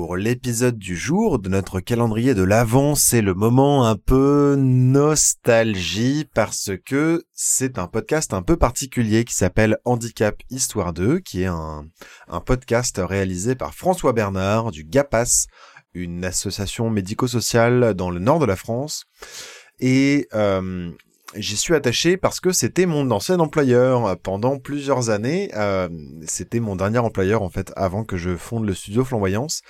pour l'épisode du jour de notre calendrier de l'Avent. C'est le moment un peu nostalgie parce que c'est un podcast un peu particulier qui s'appelle Handicap Histoire 2, qui est un, podcast réalisé par François Bernard du GAPAS, une association médico-sociale dans le nord de la France. Et euh, j'y suis attaché parce que c'était mon ancien employeur pendant plusieurs années. Euh, c'était mon dernier employeur en fait avant que je fonde le studio Flamboyance.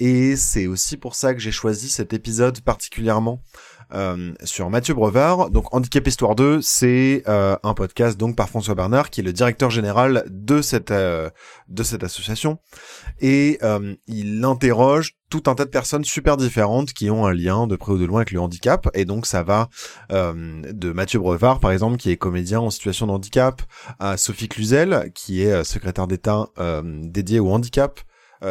Et c'est aussi pour ça que j'ai choisi cet épisode particulièrement euh, sur Mathieu Brevard. Donc Handicap Histoire 2, c'est euh, un podcast donc par François Bernard qui est le directeur général de cette euh, de cette association et il interroge tout un tas de personnes super différentes qui ont un lien de près ou de loin avec le handicap et donc ça va de Mathieu Brevard par exemple qui est comédien en situation de handicap à Sophie Cluzel qui est secrétaire d'État dédiée au handicap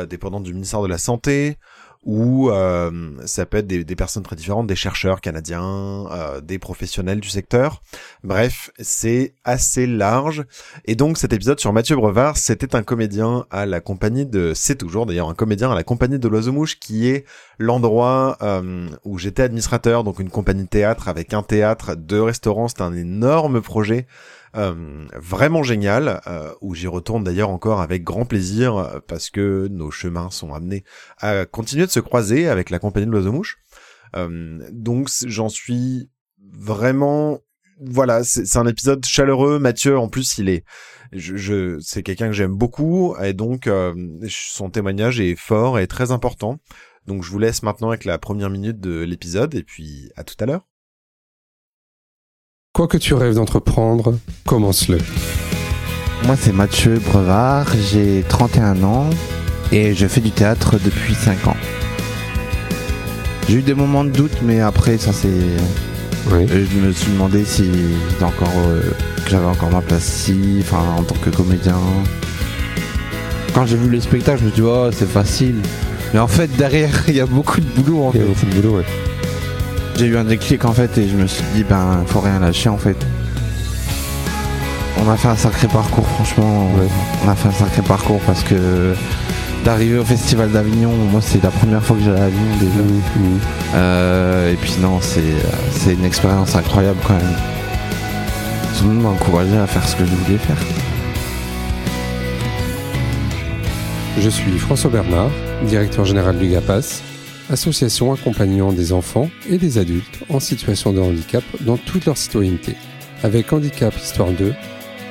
dépendante du ministère de la Santé, ou euh, ça peut être des, des, personnes très différentes, des chercheurs canadiens, euh, des professionnels du secteur. Bref, c'est assez large. Et donc cet épisode sur Mathieu Brevard, c'était un comédien à la compagnie de... C'est toujours d'ailleurs un comédien à la compagnie de l'Oiseau Mouche, qui est l'endroit euh, où j'étais administrateur, donc une compagnie de théâtre avec un théâtre, deux restaurants, c'est un énorme projet. Euh, vraiment génial, euh, où j'y retourne d'ailleurs encore avec grand plaisir euh, parce que nos chemins sont amenés à continuer de se croiser avec la compagnie de l'oiseau mouche. donc j'en suis vraiment voilà, c'est un épisode chaleureux. Mathieu, en plus, il est, je, je c'est quelqu'un que j'aime beaucoup et donc son témoignage est fort et très important. Donc je vous laisse maintenant avec la première minute de l'épisode et puis à tout à l'heure. Quoi que tu rêves d'entreprendre, commence-le. Moi, c'est Mathieu Brevard, j'ai 31 ans et je fais du théâtre depuis 5 ans. J'ai eu des moments de doute, mais après, ça c'est. Oui. Euh, je me suis demandé si encore, euh, que j'avais encore ma place ici, enfin en tant que comédien. Quand j'ai vu les spectacles, je me suis dit, oh, c'est facile. Mais en fait, derrière, il y a beaucoup de boulot en il y a beaucoup de boulot, ouais. J'ai eu un déclic en fait et je me suis dit ben faut rien lâcher en fait. On a fait un sacré parcours franchement. On a fait un sacré parcours parce que d'arriver au festival d'Avignon, moi c'est la première fois que j'allais à Avignon déjà. Mmh, mmh. Euh, et puis non c'est une expérience incroyable quand même. Tout le monde m'a encouragé à faire ce que je voulais faire. Je suis François Bernard, directeur général du GAPAS, association accompagnant des enfants et des adultes en situation de handicap dans toute leur citoyenneté. Avec Handicap Histoire 2,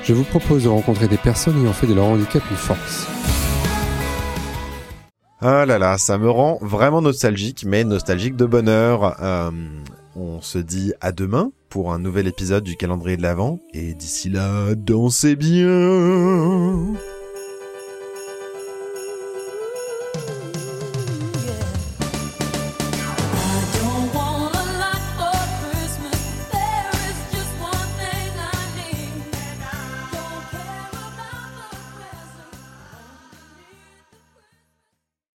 je vous propose de rencontrer des personnes ayant fait de leur handicap une force. Ah là là, ça me rend vraiment nostalgique, mais nostalgique de bonheur. Euh, on se dit à demain pour un nouvel épisode du calendrier de l'Avent, et d'ici là, dansez bien